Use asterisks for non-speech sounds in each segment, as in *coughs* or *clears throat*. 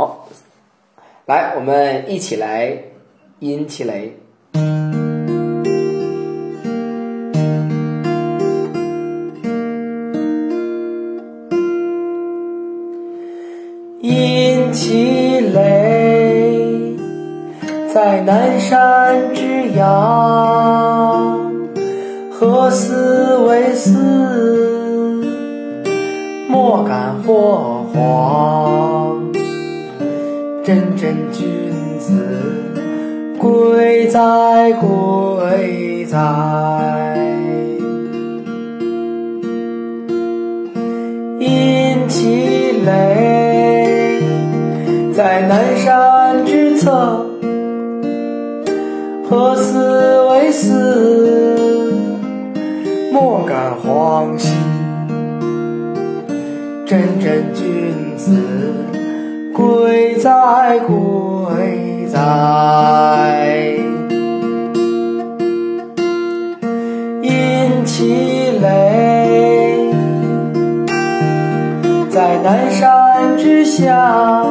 好，来，我们一起来音齐雷。阴气雷，在南山之阳，何思为思？莫敢霍慌。真君子，贵哉贵哉。因其雷，在南山之侧，在鬼在。阴其雷。在南山之下，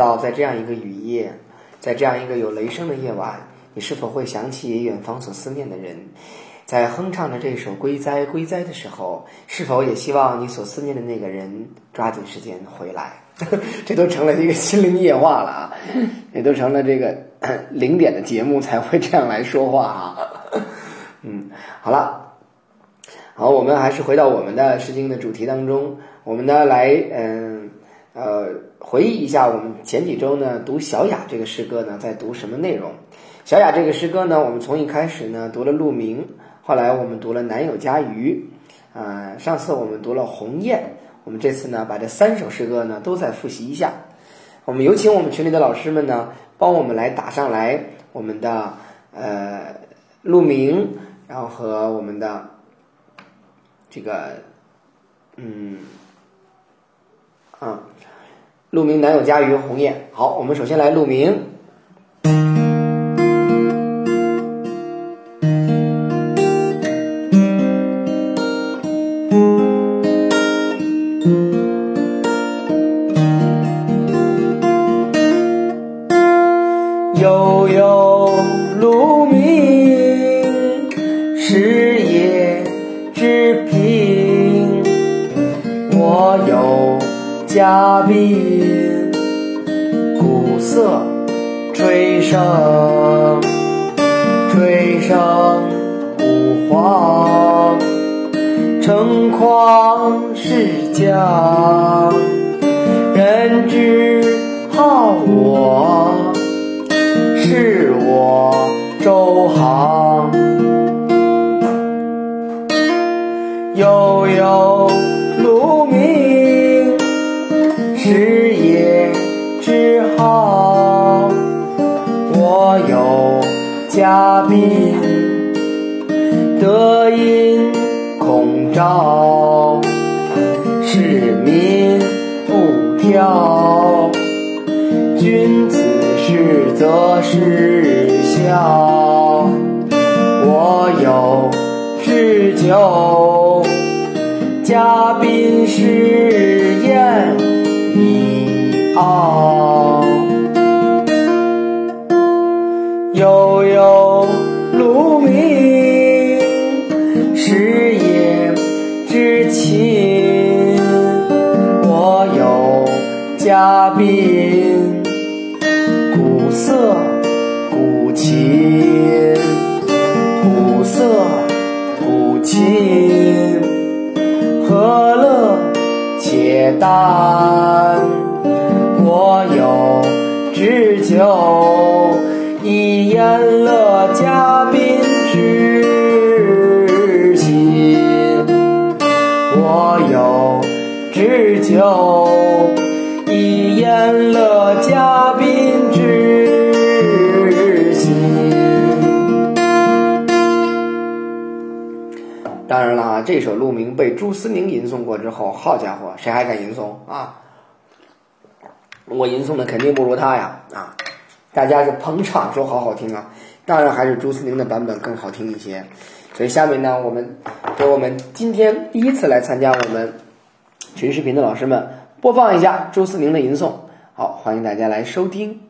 道在这样一个雨夜，在这样一个有雷声的夜晚，你是否会想起远方所思念的人？在哼唱着这首《归哉归哉》的时候，是否也希望你所思念的那个人抓紧时间回来？*laughs* 这都成了一个心灵夜话了啊！*laughs* 也都成了这个 *coughs* 零点的节目才会这样来说话啊！嗯，好了，好，我们还是回到我们的《诗经》的主题当中，我们呢来嗯呃呃回忆一下我们前几周呢读《小雅》这个诗歌呢在读什么内容？《小雅》这个诗歌呢，我们从一开始呢读了鹿鸣。后来我们读了《南有家鱼》，啊，上次我们读了《鸿雁》，我们这次呢把这三首诗歌呢都再复习一下。我们有请我们群里的老师们呢帮我们来打上来我们的呃鹿鸣，然后和我们的这个嗯啊鹿鸣、南有家鱼、鸿雁。好，我们首先来鹿鸣。嘉宾是但我有知酒，以言乐嘉宾之心。我有知酒。这首鹿鸣被朱思宁吟诵过之后，好家伙，谁还敢吟诵啊？我吟诵的肯定不如他呀啊！大家是捧场说好好听啊，当然还是朱思宁的版本更好听一些。所以下面呢，我们给我们今天第一次来参加我们群视频的老师们播放一下朱思宁的吟诵。好，欢迎大家来收听。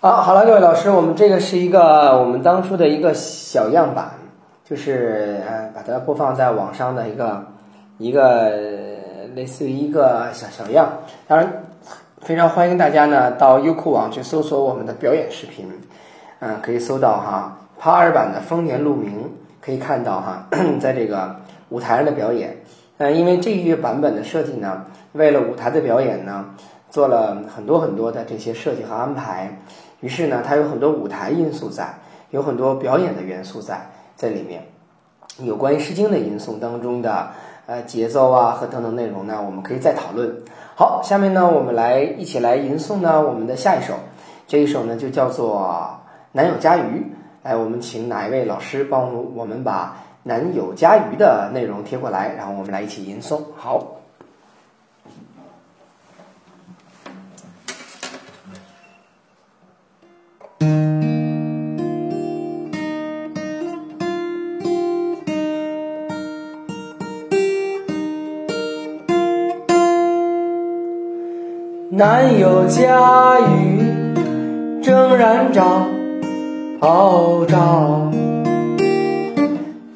好，好了，各位老师，我们这个是一个我们当初的一个小样板，就是呃，把它播放在网上的一个一个类似于一个小小样。当然，非常欢迎大家呢到优酷网去搜索我们的表演视频，嗯，可以搜到哈帕尔版的丰年鹿鸣，可以看到哈，*coughs* 在这个舞台上的表演。嗯，因为这一版本的设计呢，为了舞台的表演呢，做了很多很多的这些设计和安排。于是呢，它有很多舞台因素在，有很多表演的元素在在里面。有关于《诗经》的吟诵当中的呃节奏啊和等等内容呢，我们可以再讨论。好，下面呢，我们来一起来吟诵呢我们的下一首，这一首呢就叫做《南有家鱼》。来，我们请哪一位老师帮我们把《南有家鱼》的内容贴过来，然后我们来一起吟诵。好。南有嘉峪，正然昭昭。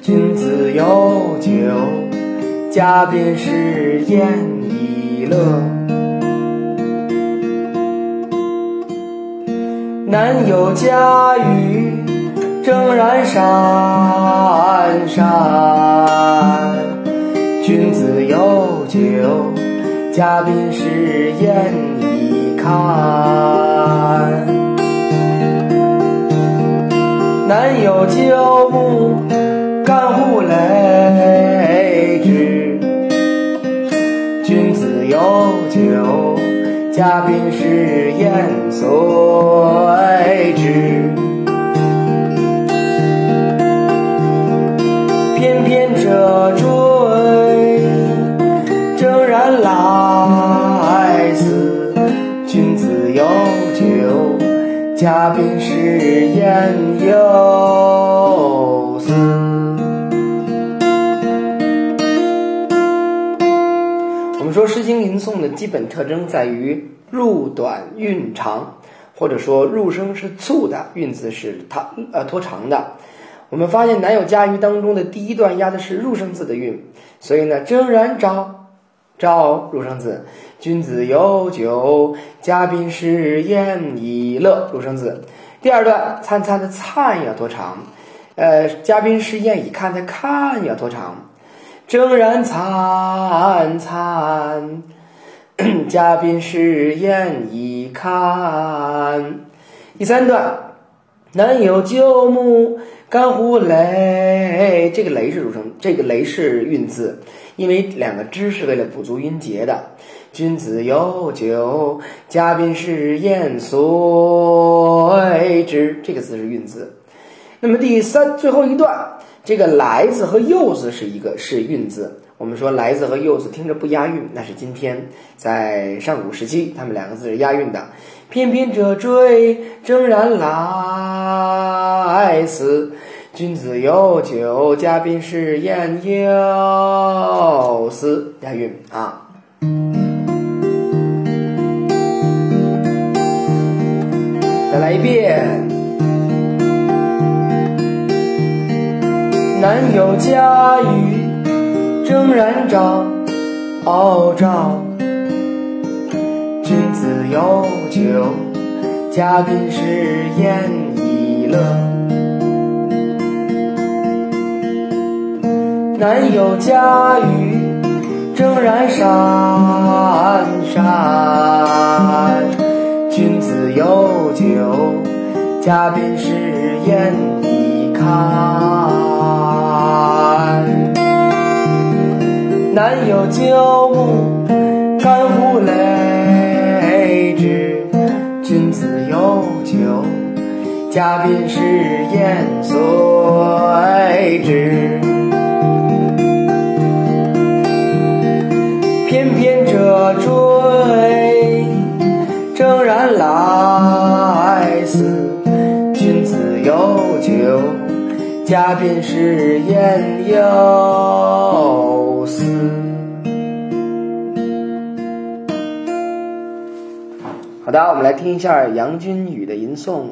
君子有酒，嘉宾是宴以乐。南有嘉峪，正然山山。君子有酒，嘉宾是宴已看。南有鸠牧。干乎雷之，君子有酒，嘉宾是宴随之。翩翩折嘉宾是宴有司。说《诗经》吟诵的基本特征在于入短韵长，或者说入声是促的，韵字是它呃拖长的。我们发现南有嘉峪当中的第一段押的是入声字的韵，所以呢，铮然昭昭入生子，君子有酒，嘉宾是宴以乐入生子。第二段灿灿的灿要多长，呃，*clears throat* 嘉宾是宴以看的看要多长。正然灿灿，嘉宾是宴以看。第三段，南有鸠牧，干乎雷。这个雷是入声，这个雷是韵字，因为两个之是为了补足音节的。君子有酒，嘉宾是宴随之。这个字是韵字。那么第三最后一段。这个来字和又字是一个是韵字。我们说来字和又字听着不押韵，那是今天在上古时期，他们两个字是押韵的。翩翩者坠，征然来思。君子有酒，嘉宾是宴有司，押韵啊。再来一遍。南有嘉峪，正然昭昭。君子有酒，嘉宾是宴已乐。南有嘉峪，正然山山。君子有酒，嘉宾是宴已看。南有鸠牧，干乎雷之。君子有酒，嘉宾是宴随之。翩翩折坠，铮然来思。君子有酒，嘉宾是宴有。好的，我们来听一下杨君宇的吟诵。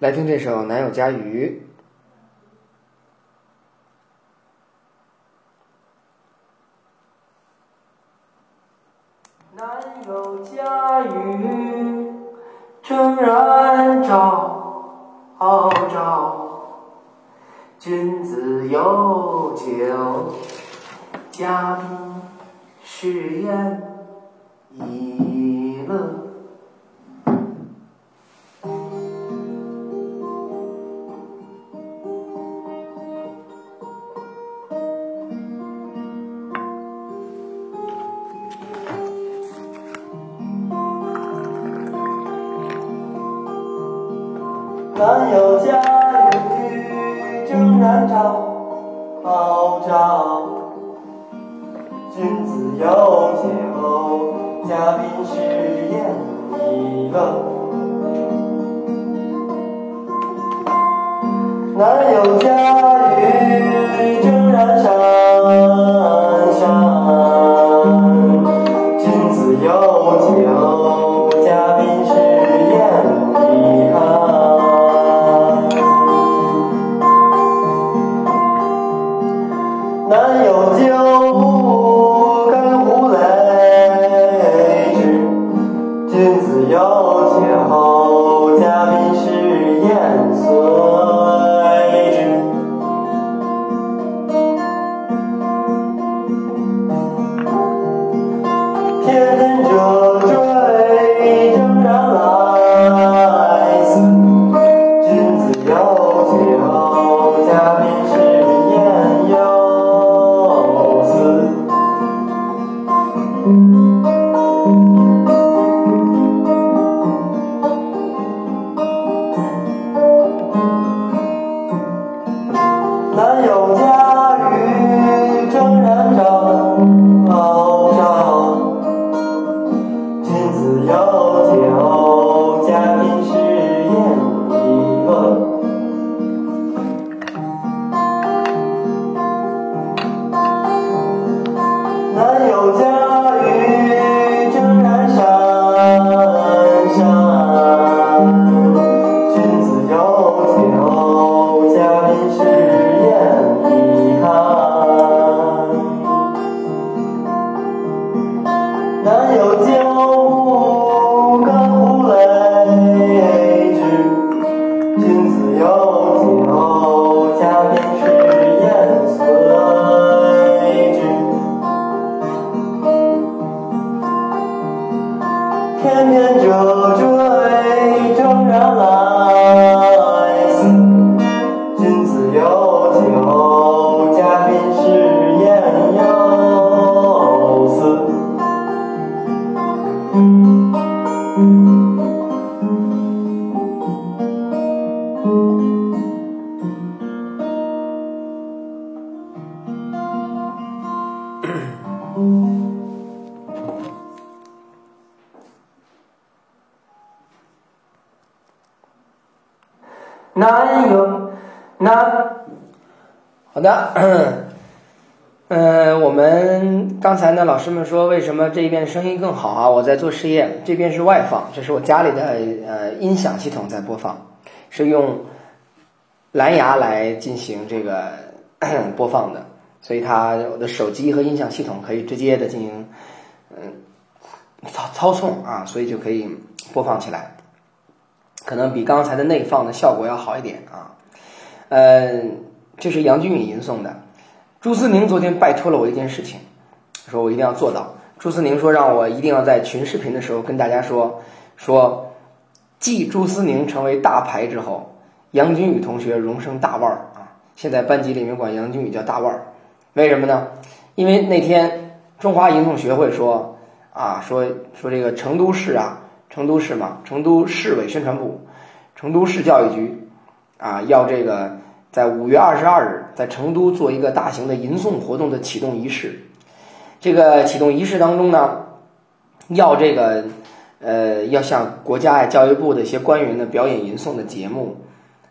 来听这首《南有嘉峪》。嘉峪，正然昭昭。君子有酒，嘉宾是宴以乐。那，老师们说为什么这边声音更好啊？我在做试验，这边是外放，这是我家里的呃音响系统在播放，是用蓝牙来进行这个 *clears throat* 播放的，所以它我的手机和音响系统可以直接的进行嗯操操纵啊，所以就可以播放起来，可能比刚才的内放的效果要好一点啊。嗯，这是杨君宇吟诵的。朱思宁昨天拜托了我一件事情，说我一定要做到。朱思宁说让我一定要在群视频的时候跟大家说说，继朱思宁成为大牌之后，杨君宇同学荣升大腕儿啊！现在班级里面管杨君宇叫大腕儿，为什么呢？因为那天中华吟诵学会说啊，说说这个成都市啊，成都市嘛，成都市委宣传部、成都市教育局啊，要这个在五月二十二日在成都做一个大型的吟诵活动的启动仪式。这个启动仪式当中呢，要这个呃要向国家呀教育部的一些官员呢表演吟诵的节目，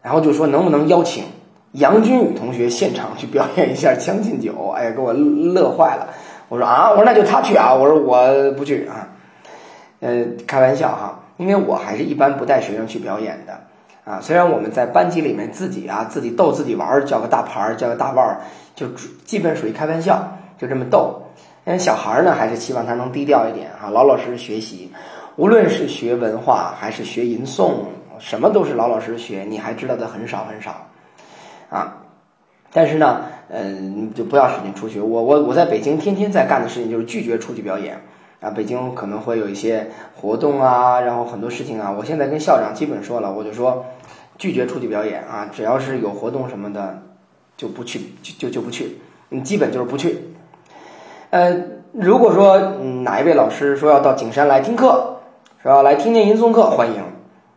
然后就说能不能邀请杨君宇同学现场去表演一下《将进酒》？哎呀，给我乐坏了！我说啊，我说那就他去啊，我说我不去啊。呃，开玩笑哈，因为我还是一般不带学生去表演的啊。虽然我们在班级里面自己啊自己逗自己玩儿，叫个大牌儿，叫个大腕儿，就基本属于开玩笑，就这么逗。因为小孩呢，还是希望他能低调一点啊，老老实实学习。无论是学文化还是学吟诵，什么都是老老实实学，你还知道的很少很少啊。但是呢，嗯，就不要使劲出去。我我我在北京天天在干的事情就是拒绝出去表演啊。北京可能会有一些活动啊，然后很多事情啊，我现在跟校长基本说了，我就说拒绝出去表演啊，只要是有活动什么的就不去，就就就不去，嗯，基本就是不去。呃，如果说、哪一位老师说要到景山来听课，说要来听听吟诵课，欢迎。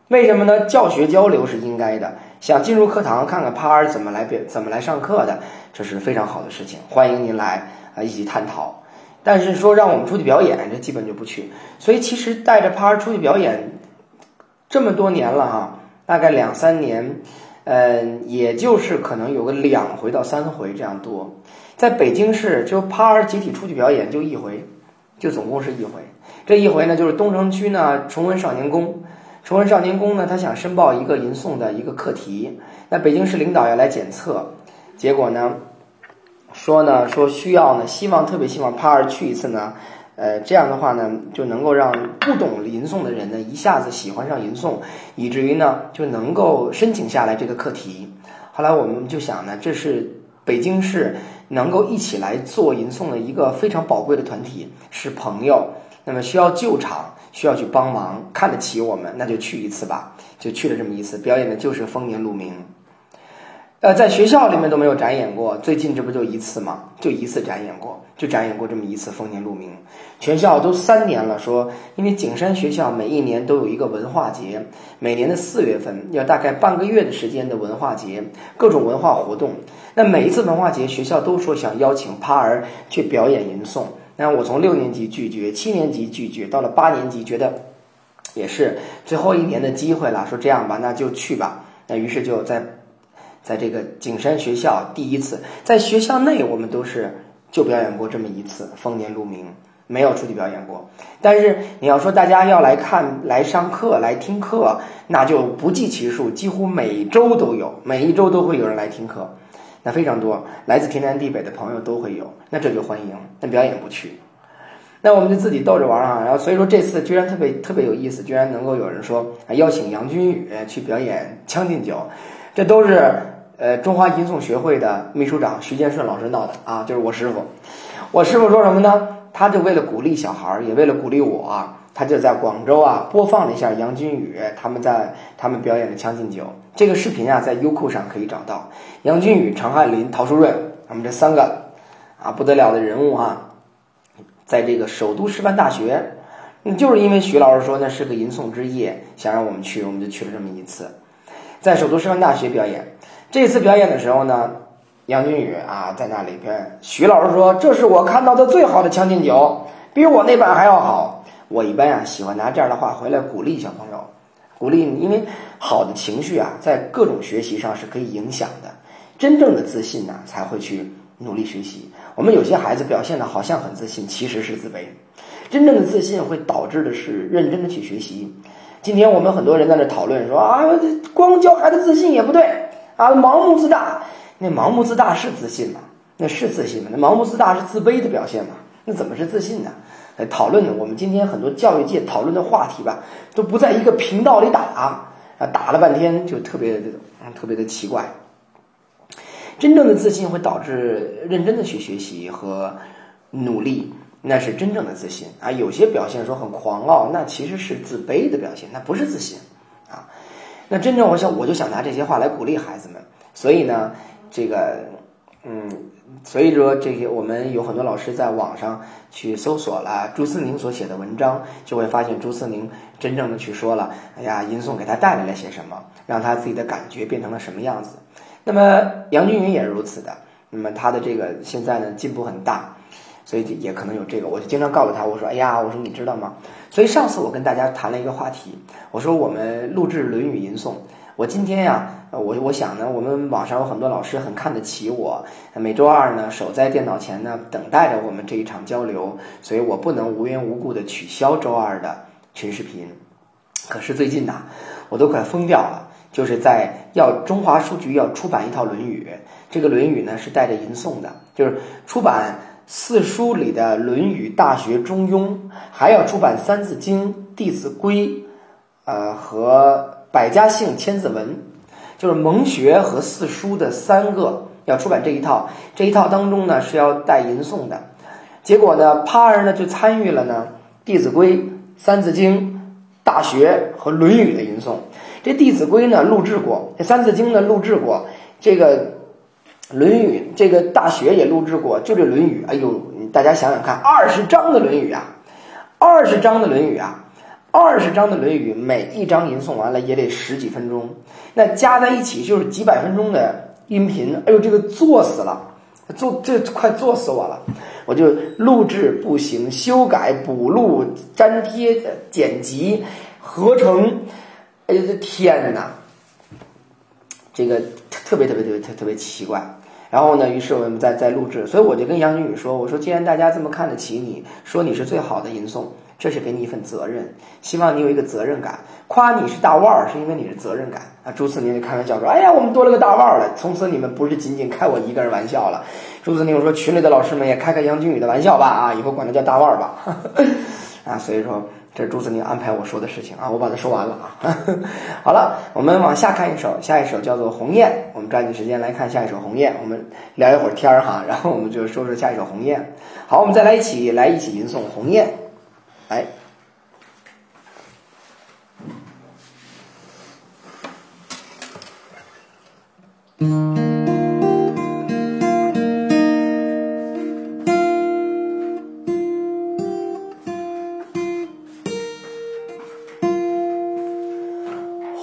为什么呢？教学交流是应该的。想进入课堂看看趴儿怎么来表怎么来上课的，这是非常好的事情，欢迎您来啊一起探讨。但是说让我们出去表演，这基本就不去。所以其实带着趴儿出去表演这么多年了哈，大概两三年，嗯，也就是可能有个两回到三回这样多。在北京市，就趴儿集体出去表演就一回，就总共是一回。这一回呢，就是东城区呢崇文少年宫，崇文少年宫呢，他想申报一个吟诵的一个课题，那北京市领导要来检测，结果呢，说呢说需要呢，希望特别希望趴儿去一次呢。呃，这样的话呢，就能够让不懂吟诵的人呢一下子喜欢上吟诵，以至于呢就能够申请下来这个课题。后来我们就想呢，这是北京市能够一起来做吟诵的一个非常宝贵的团体，是朋友。那么需要救场，需要去帮忙，看得起我们，那就去一次吧。就去了这么一次，表演的就是《丰年鹿鸣》。呃，在学校里面都没有展演过，最近这不就一次吗？就一次展演过，就展演过这么一次《丰年鹿鸣》。全校都三年了，说因为景山学校每一年都有一个文化节，每年的四月份要大概半个月的时间的文化节，各种文化活动。那每一次文化节，学校都说想邀请趴儿去表演吟诵。那我从六年级拒绝，七年级拒绝，到了八年级觉得也是最后一年的机会了，说这样吧，那就去吧。那于是就在。在这个景山学校第一次，在学校内我们都是就表演过这么一次《丰年鹿鸣》，没有出去表演过。但是你要说大家要来看、来上课、来听课，那就不计其数，几乎每周都有，每一周都会有人来听课，那非常多，来自天南地北的朋友都会有，那这就欢迎。那表演不去，那我们就自己逗着玩啊。然后所以说这次居然特别特别有意思，居然能够有人说邀请杨君宇去表演《将进酒》，这都是。呃，中华吟诵学会的秘书长徐建顺老师闹的啊，就是我师傅。我师傅说什么呢？他就为了鼓励小孩儿，也为了鼓励我，他就在广州啊播放了一下杨君宇他们在他们表演的《将进酒》这个视频啊，在优酷上可以找到。杨君宇、常汉林、陶书润，他们这三个啊不得了的人物哈，在这个首都师范大学，就是因为徐老师说那是个吟诵之夜，想让我们去，我们就去了这么一次，在首都师范大学表演。这次表演的时候呢，杨君宇啊在那里边，徐老师说这是我看到的最好的《将进酒》，比我那版还要好。我一般啊喜欢拿这样的话回来鼓励小朋友，鼓励你，因为好的情绪啊在各种学习上是可以影响的。真正的自信呢才会去努力学习。我们有些孩子表现的好像很自信，其实是自卑。真正的自信会导致的是认真的去学习。今天我们很多人在那讨论说啊，光教孩子自信也不对。啊，盲目自大，那盲目自大是自信吗？那是自信吗？那盲目自大是自卑的表现吗？那怎么是自信呢？来讨论的，我们今天很多教育界讨论的话题吧，都不在一个频道里打啊，打了半天就特别特别的奇怪。真正的自信会导致认真的去学习和努力，那是真正的自信啊。有些表现说很狂傲，那其实是自卑的表现，那不是自信啊。那真正我想，我就想拿这些话来鼓励孩子们。所以呢，这个，嗯，所以说这些，我们有很多老师在网上去搜索了朱思宁所写的文章，就会发现朱思宁真正的去说了，哎呀，吟诵给他带来了些什么，让他自己的感觉变成了什么样子。那么杨君云也是如此的，那么他的这个现在呢进步很大。所以也可能有这个，我就经常告诉他，我说：“哎呀，我说你知道吗？”所以上次我跟大家谈了一个话题，我说我们录制《论语》吟诵。我今天呀，我我想呢，我们网上有很多老师很看得起我，每周二呢守在电脑前呢，等待着我们这一场交流，所以我不能无缘无故的取消周二的群视频。可是最近呐，我都快疯掉了，就是在要中华书局要出版一套《论语》，这个《论语》呢是带着吟诵的，就是出版。四书里的《论语》《大学》《中庸》，还要出版《三字经》《弟子规》，呃，和《百家姓》《千字文》，就是蒙学和四书的三个要出版这一套。这一套当中呢是要带吟诵的。结果呢，趴儿呢就参与了呢《弟子规》《三字经》《大学》和《论语》的吟诵。这《弟子规》呢录制过，这《三字经》呢录制过，这个。《论语》这个大学也录制过，就这《论语》，哎呦，大家想想看，二十章的《论语》啊，二十章的《论语》啊，二十章的《论语》，每一章吟诵完了也得十几分钟，那加在一起就是几百分钟的音频，哎呦，这个作死了，作这快作死我了。我就录制、不行、修改、补录、粘贴、剪辑、合成。哎呦，这天哪！这个特别特别特别特特别奇怪。然后呢，于是我们在在录制，所以我就跟杨靖宇说：“我说，既然大家这么看得起你，说你是最好的吟诵，这是给你一份责任，希望你有一个责任感。夸你是大腕儿，是因为你是责任感啊。”朱次宁就开玩笑说：“哎呀，我们多了个大腕儿了，从此你们不是仅仅开我一个人玩笑了。”朱次宁说：“群里的老师们也开开杨靖宇的玩笑吧，啊，以后管他叫大腕儿吧。*laughs* ”啊，所以说。这是朱子宁安排我说的事情啊，我把它说完了啊。*laughs* 好了，我们往下看一首，下一首叫做《鸿雁》。我们抓紧时间来看下一首《鸿雁》，我们聊一会儿天儿哈，然后我们就说说下一首《鸿雁》。好，我们再来一起来一起吟诵《鸿雁》，来。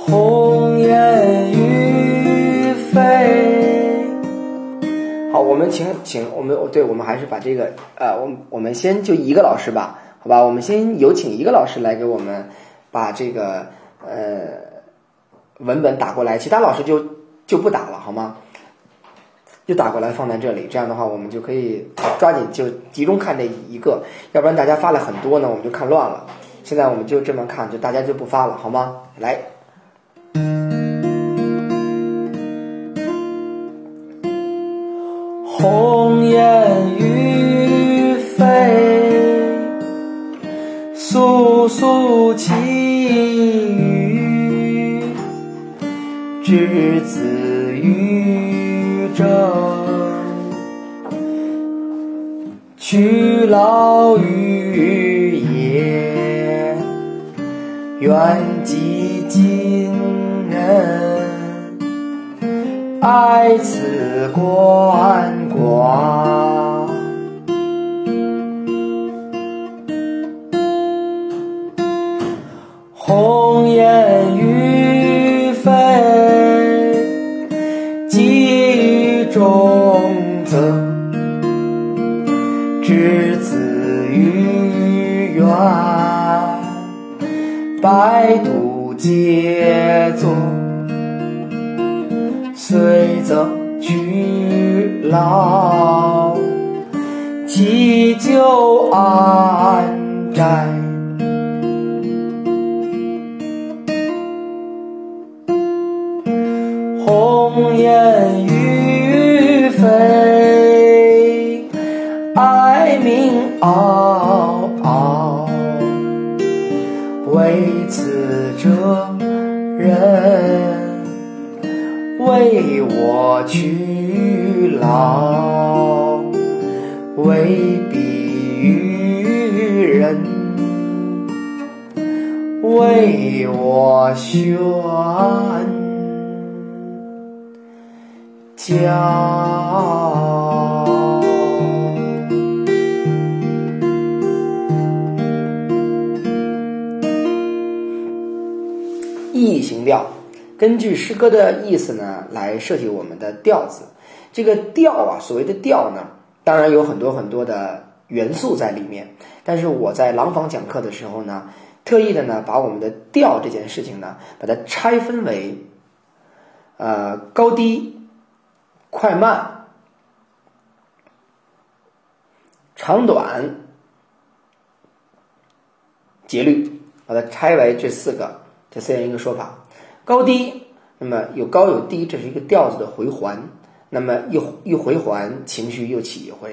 鸿雁欲飞。好，我们请请我们对，我们还是把这个呃，我我们先就一个老师吧，好吧，我们先有请一个老师来给我们把这个呃文本打过来，其他老师就就不打了，好吗？就打过来放在这里，这样的话我们就可以抓紧就集中看这一个，要不然大家发了很多呢，我们就看乱了。现在我们就这么看，就大家就不发了，好吗？来。簌簌其羽，之子于征，去劳于野，愿及今人。爱此关寡，我宣教。异形调。根据诗歌的意思呢，来设计我们的调子。这个调啊，所谓的调呢，当然有很多很多的元素在里面。但是我在廊坊讲课的时候呢，特意的呢，把我们的调这件事情呢，把它拆分为，呃，高低、快慢、长短、节律，把它拆为这四个，这四样一个说法。高低，那么有高有低，这是一个调子的回环。那么一一回环，情绪又起一回；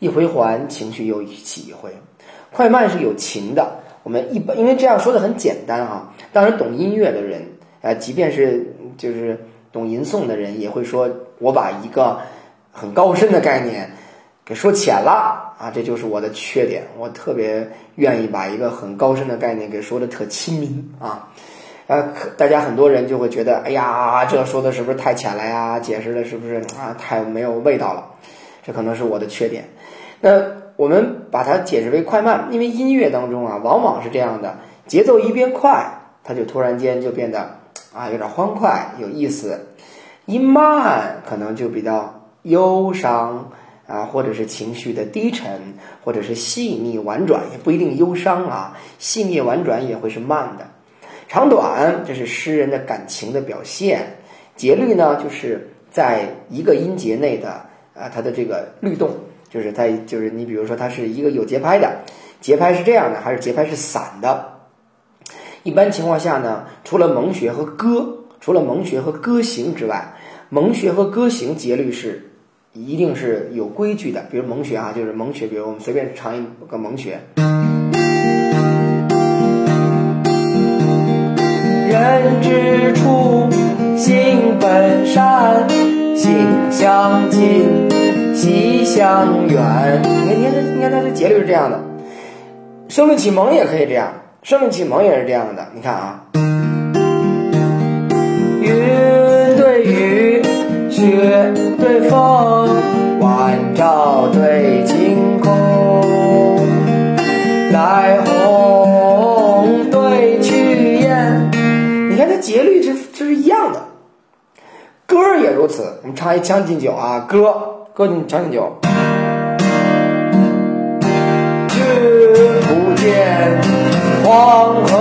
一回环，情绪又起一回。快慢是有情的。我们一般因为这样说的很简单哈。当然，懂音乐的人，呃，即便是就是懂吟诵的人，也会说我把一个很高深的概念给说浅了啊，这就是我的缺点。我特别愿意把一个很高深的概念给说的特亲民啊。呃，大家很多人就会觉得，哎呀，这说的是不是太浅了呀？解释的是不是啊太没有味道了？这可能是我的缺点。那我们把它解释为快慢，因为音乐当中啊，往往是这样的，节奏一变快，它就突然间就变得啊有点欢快，有意思；一慢，可能就比较忧伤啊，或者是情绪的低沉，或者是细腻婉转，也不一定忧伤啊。细腻婉转也会是慢的，长短这是诗人的感情的表现。节律呢，就是在一个音节内的啊，它的这个律动，就是它就是你比如说它是一个有节拍的，节拍是这样的，还是节拍是散的？一般情况下呢，除了蒙学和歌，除了蒙学和歌行之外，蒙学和歌行节律是一定是有规矩的。比如蒙学啊，就是蒙学，比如我们随便唱一个蒙学。人之初，性本善，性相近，习相远。你看，你看，你看它这节律是这样的。生命启蒙也可以这样，生命启蒙也是这样的。你看啊，云对雨，雪对风，晚照对晴空，来鸿对去雁。你看这节律，这这是一样的。歌儿也如此，我们唱一《将进酒》啊，歌哥你讲讲酒君不见黄河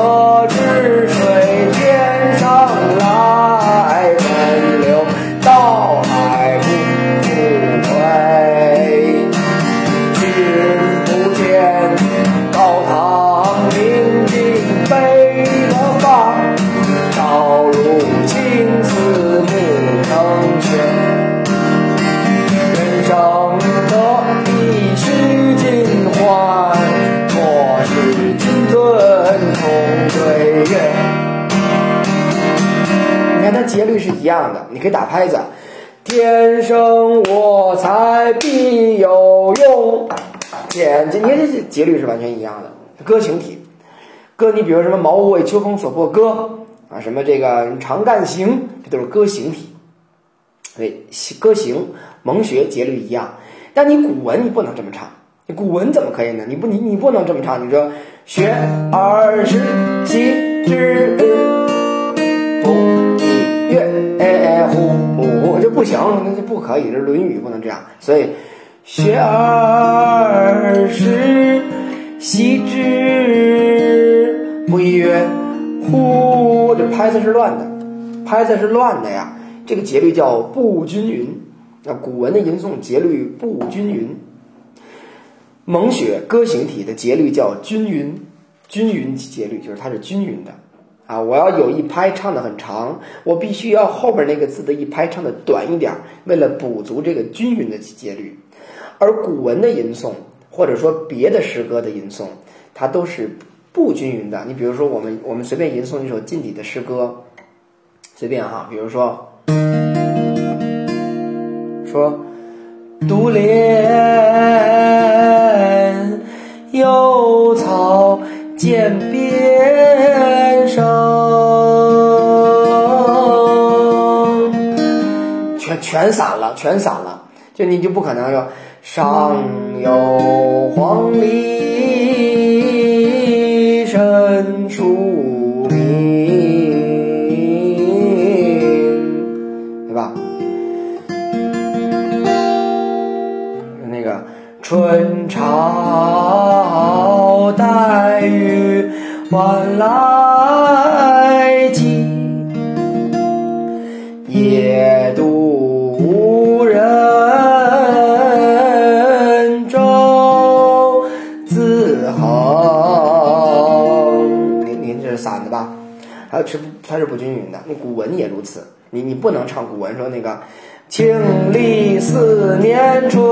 歌行体，歌你比如什么茅屋为秋风所破歌啊，什么这个长干行，这都是歌行体。对，歌行蒙学节律一样，但你古文你不能这么唱，你古文怎么可以呢？你不你你不能这么唱，你说学而时习之不亦乐乎乎，这不行，那就不可以，这《论语》不能这样。所以学而时习之不亦乐乎，这拍子是乱的，拍子是乱的呀。这个节律叫不均匀。那古文的吟诵节律不均匀。蒙学歌行体的节律叫均匀，均匀节律就是它是均匀的啊。我要有一拍唱的很长，我必须要后边那个字的一拍唱的短一点，为了补足这个均匀的节律。而古文的吟诵，或者说别的诗歌的吟诵，它都是不均匀的。你比如说，我们我们随便吟诵一首近体的诗歌，随便哈，比如说。说独怜幽草涧边生，全全散了，全散了，就你就不可能说上有黄鹂深树鸣，对吧？那个春潮带雨晚来它是不均匀的。那古文也如此，你你不能唱古文说那个。庆历四年春，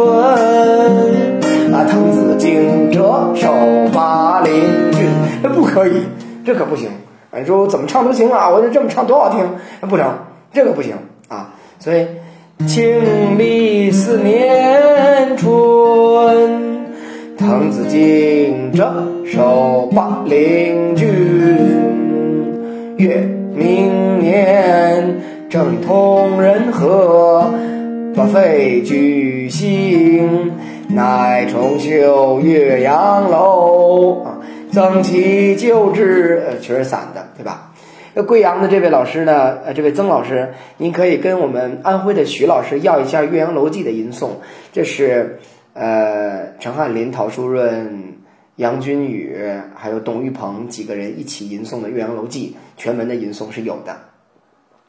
啊，滕子京谪守巴陵郡，那不可以，这可不行。你说我怎么唱都行啊，我就这么唱多好听，不成，这个不行啊。所以，庆历四年春，滕子京谪守巴陵郡，月明年。正通人和，把废举行，乃重修岳阳楼啊，增其旧制，呃，全是散的，对吧？那贵阳的这位老师呢，呃，这位曾老师，您可以跟我们安徽的徐老师要一下《岳阳楼记》的吟诵，这是呃陈翰林、陶书润、杨君宇还有董玉鹏几个人一起吟诵的《岳阳楼记》全文的吟诵是有的。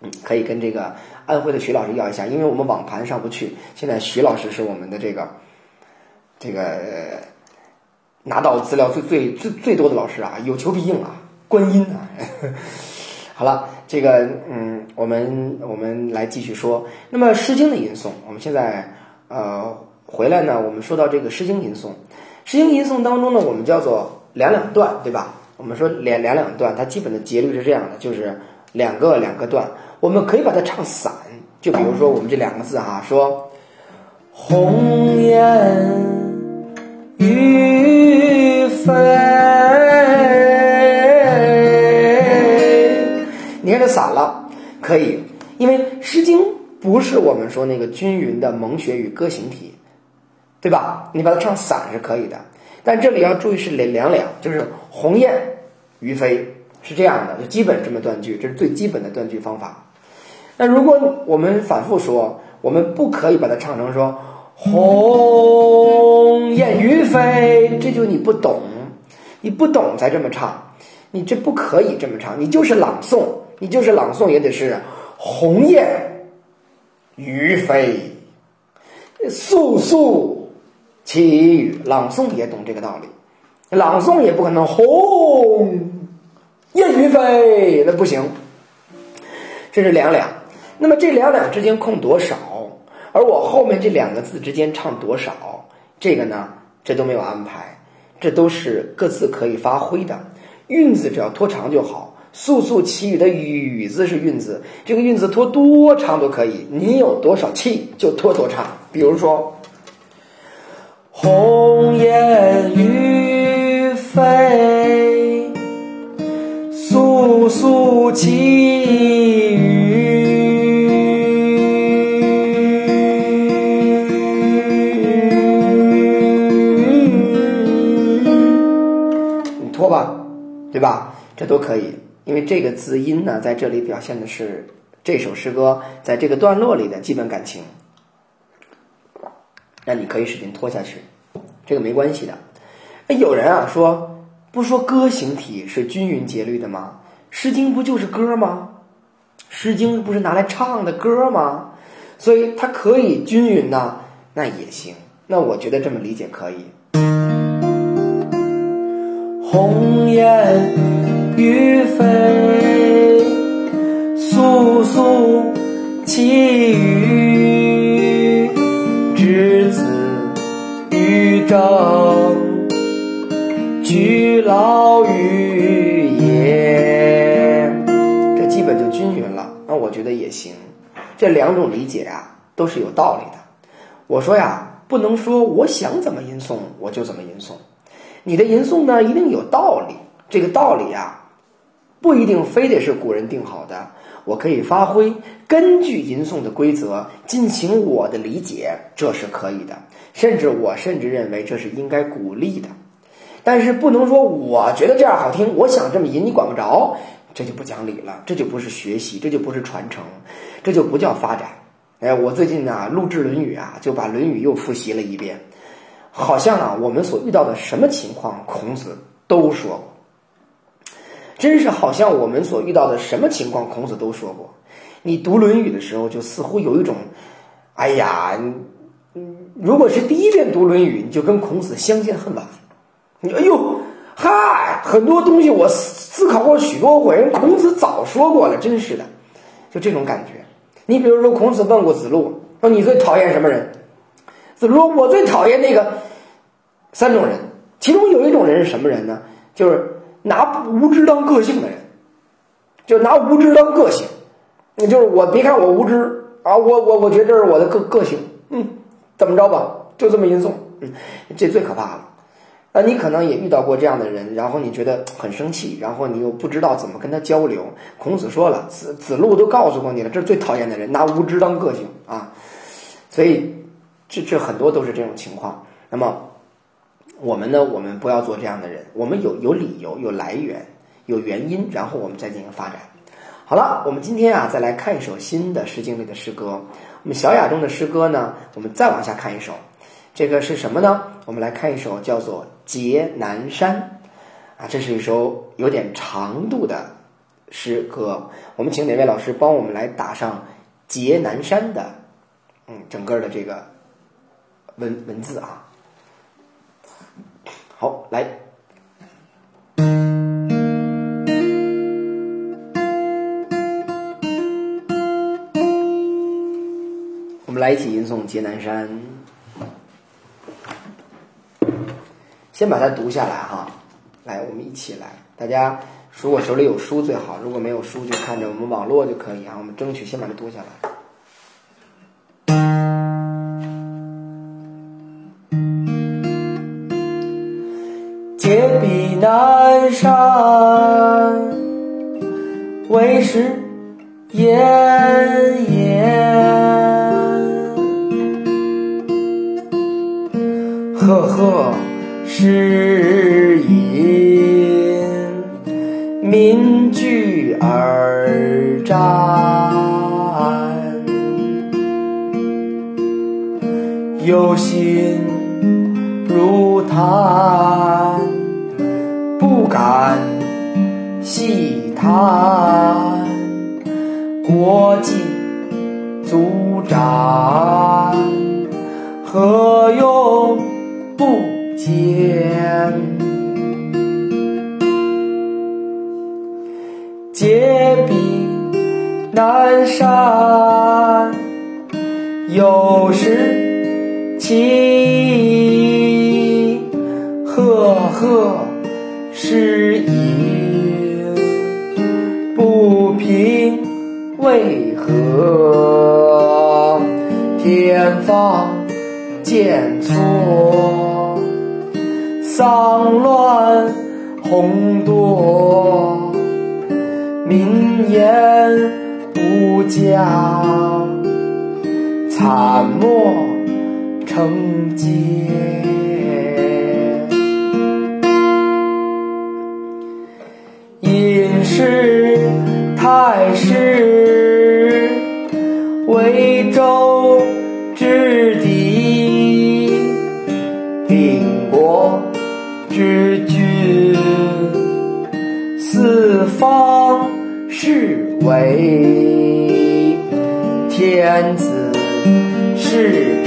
嗯，可以跟这个安徽的徐老师要一下，因为我们网盘上不去。现在徐老师是我们的这个这个、拿到资料最最最最多的老师啊，有求必应啊，观音啊。*laughs* 好了，这个嗯，我们我们来继续说。那么《诗经》的吟诵，我们现在呃回来呢，我们说到这个《诗经》吟诵，《诗经》吟诵当中呢，我们叫做两两段，对吧？我们说两两两段，它基本的节律是这样的，就是两个两个段。我们可以把它唱散，就比如说我们这两个字哈，说“鸿雁于飞”，你看这散了，可以，因为《诗经》不是我们说那个均匀的蒙学与歌行体，对吧？你把它唱散是可以的，但这里要注意是两两，就是“鸿雁于飞”是这样的，就基本这么断句，这是最基本的断句方法。那如果我们反复说，我们不可以把它唱成说“鸿雁于飞”，这就你不懂，你不懂才这么唱，你这不可以这么唱，你就是朗诵，你就是朗诵也得是“鸿雁于飞”，肃肃其语，朗诵也懂这个道理，朗诵也不可能“鸿雁云飞”，那不行，这是两两。那么这两两之间空多少？而我后面这两个字之间唱多少？这个呢，这都没有安排，这都是各自可以发挥的。韵字只要拖长就好。速速其语的语字是韵字，这个韵字拖多长都可以，你有多少气就拖多长。比如说，鸿雁于飞，肃肃其，你拖吧，对吧？这都可以，因为这个字音呢，在这里表现的是这首诗歌在这个段落里的基本感情。那你可以使劲拖下去，这个没关系的。那有人啊说，不说歌行体是均匀节律的吗？《诗经》不就是歌吗？《诗经》不是拿来唱的歌吗？所以它可以均匀呢，那也行。那我觉得这么理解可以。鸿雁于飞，肃肃其语，居劳于野。这基本就均匀了，那我觉得也行。这两种理解啊，都是有道理的。我说呀，不能说我想怎么吟诵我就怎么吟诵。你的吟诵呢，一定有道理。这个道理啊，不一定非得是古人定好的，我可以发挥，根据吟诵的规则进行我的理解，这是可以的。甚至我甚至认为这是应该鼓励的。但是不能说我觉得这样好听，我想这么吟，你管不着，这就不讲理了，这就不是学习，这就不是传承，这就不叫发展。哎，我最近呢录制《论语》啊，就把《论语》又复习了一遍。好像啊，我们所遇到的什么情况，孔子都说过。真是好像我们所遇到的什么情况，孔子都说过。你读《论语》的时候，就似乎有一种，哎呀，嗯，如果是第一遍读《论语》，你就跟孔子相见恨晚。你哎呦，嗨，很多东西我思思考过许多回，孔子早说过了，真是的，就这种感觉。你比如说，孔子问过子路，说你最讨厌什么人？子路说：“我最讨厌那个三种人，其中有一种人是什么人呢？就是拿无知当个性的人，就拿无知当个性。就是我，别看我无知啊，我我我觉得这是我的个个性，嗯，怎么着吧，就这么吟诵，嗯，这最可怕了。那你可能也遇到过这样的人，然后你觉得很生气，然后你又不知道怎么跟他交流。孔子说了，子子路都告诉过你了，这是最讨厌的人，拿无知当个性啊，所以。”这这很多都是这种情况。那么，我们呢？我们不要做这样的人。我们有有理由、有来源、有原因，然后我们再进行发展。好了，我们今天啊，再来看一首新的《诗经》里的诗歌。我们小雅中的诗歌呢，我们再往下看一首，这个是什么呢？我们来看一首叫做《劫南山》啊，这是一首有点长度的诗歌。我们请哪位老师帮我们来打上“劫南山”的嗯整个的这个文文字啊？好，来。我们来一起吟诵《劫南山》，先把它读下来哈。来，我们一起来。大家如果手里有书最好，如果没有书就看着我们网络就可以啊。我们争取先把它读下来。劫彼南山，为师炎炎。赫赫知音，民聚而战。忧心如炭，不敢细谈。国际足展，何用？不见，劫彼南山，有时起，赫赫诗吟，不平为何？天方见错。脏乱红多，名言不佳，惨没成劫。因是太师，为天子是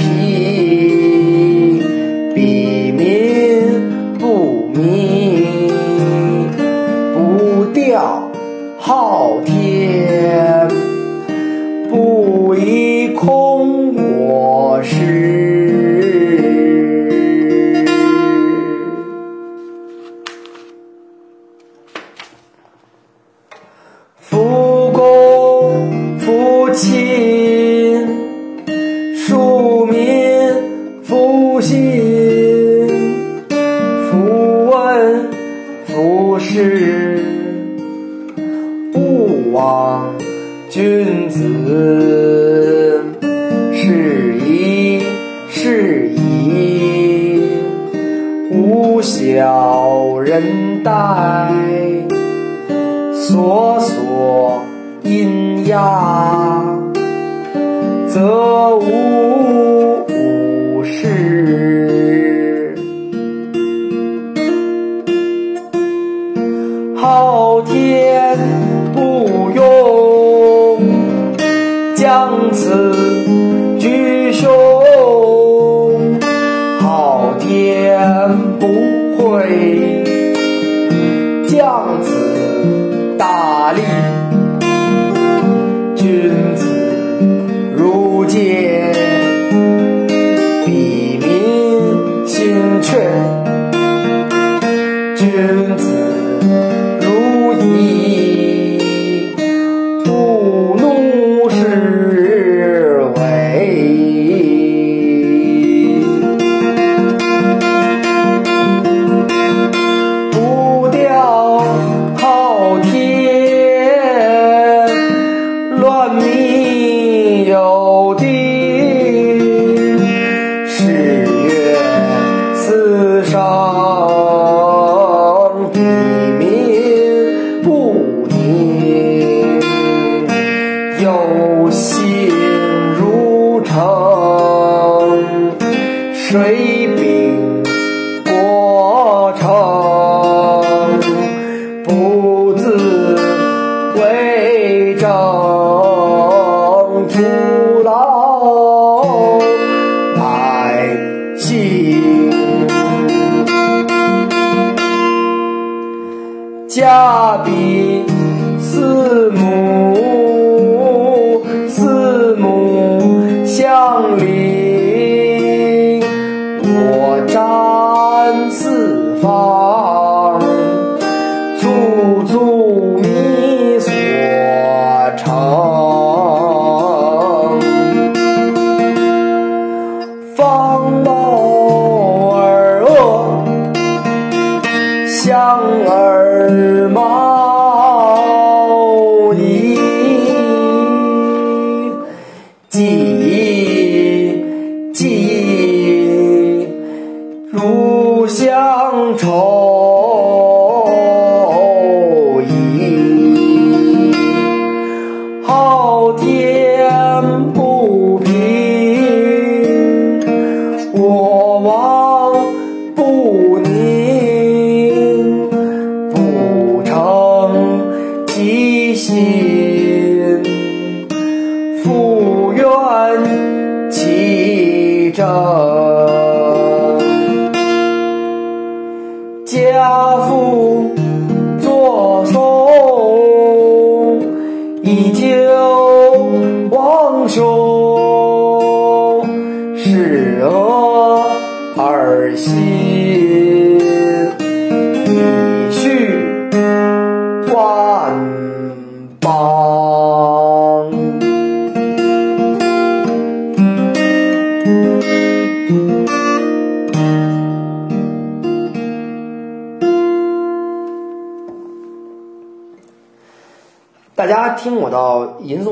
好。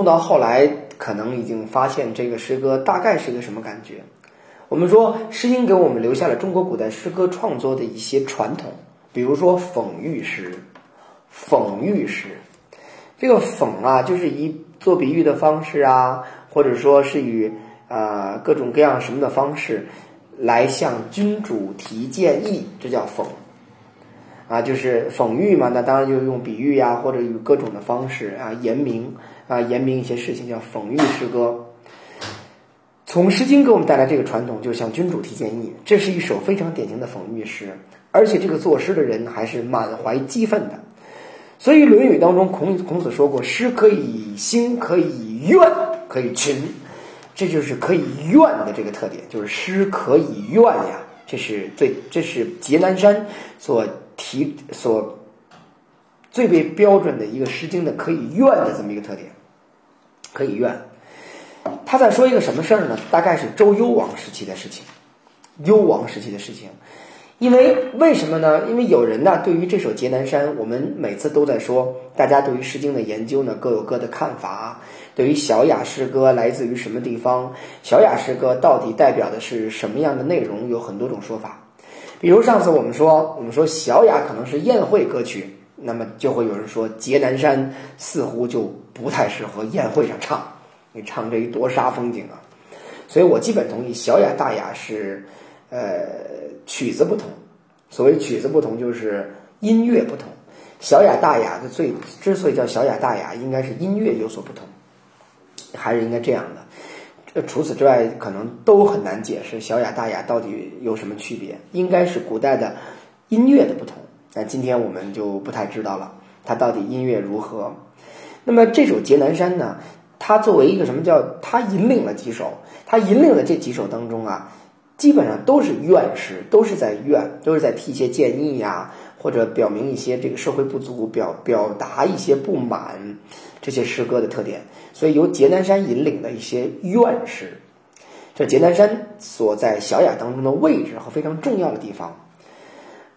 到后来，可能已经发现这个诗歌大概是个什么感觉。我们说，《诗经》给我们留下了中国古代诗歌创作的一些传统，比如说讽喻诗。讽喻诗，这个讽啊，就是以做比喻的方式啊，或者说是以呃各种各样什么的方式来向君主提建议，这叫讽。啊，就是讽喻嘛，那当然就用比喻呀，或者以各种的方式啊，言明啊，言明一些事情，叫讽喻诗歌。从《诗经》给我们带来这个传统，就是向君主提建议，这是一首非常典型的讽喻诗，而且这个作诗的人还是满怀激愤的。所以《论语》当中，孔孔子说过：“诗可以兴，可以怨，可以群。”这就是可以怨的这个特点，就是诗可以怨呀。这是最，这是劫南山所提所最为标准的一个《诗经》的可以怨的这么一个特点，可以怨。他在说一个什么事儿呢？大概是周幽王时期的事情，幽王时期的事情。因为为什么呢？因为有人呢，对于这首《劫南山》，我们每次都在说，大家对于《诗经》的研究呢，各有各的看法。对于小雅诗歌来自于什么地方，小雅诗歌到底代表的是什么样的内容，有很多种说法。比如上次我们说，我们说小雅可能是宴会歌曲，那么就会有人说《劫南山》似乎就不太适合宴会上唱，你唱这一多杀风景啊！所以我基本同意，小雅大雅是，呃，曲子不同。所谓曲子不同，就是音乐不同。小雅大雅的最之所以叫小雅大雅，应该是音乐有所不同，还是应该这样的。呃，除此之外，可能都很难解释小雅大雅到底有什么区别。应该是古代的音乐的不同，那今天我们就不太知道了，它到底音乐如何。那么这首《劫南山》呢，它作为一个什么叫它引领了几首，它引领的这几首当中啊，基本上都是怨诗，都是在怨，都是在提一些建议呀，或者表明一些这个社会不足，表表达一些不满，这些诗歌的特点。所以由劫南山引领的一些怨诗，这劫南山所在小雅当中的位置和非常重要的地方。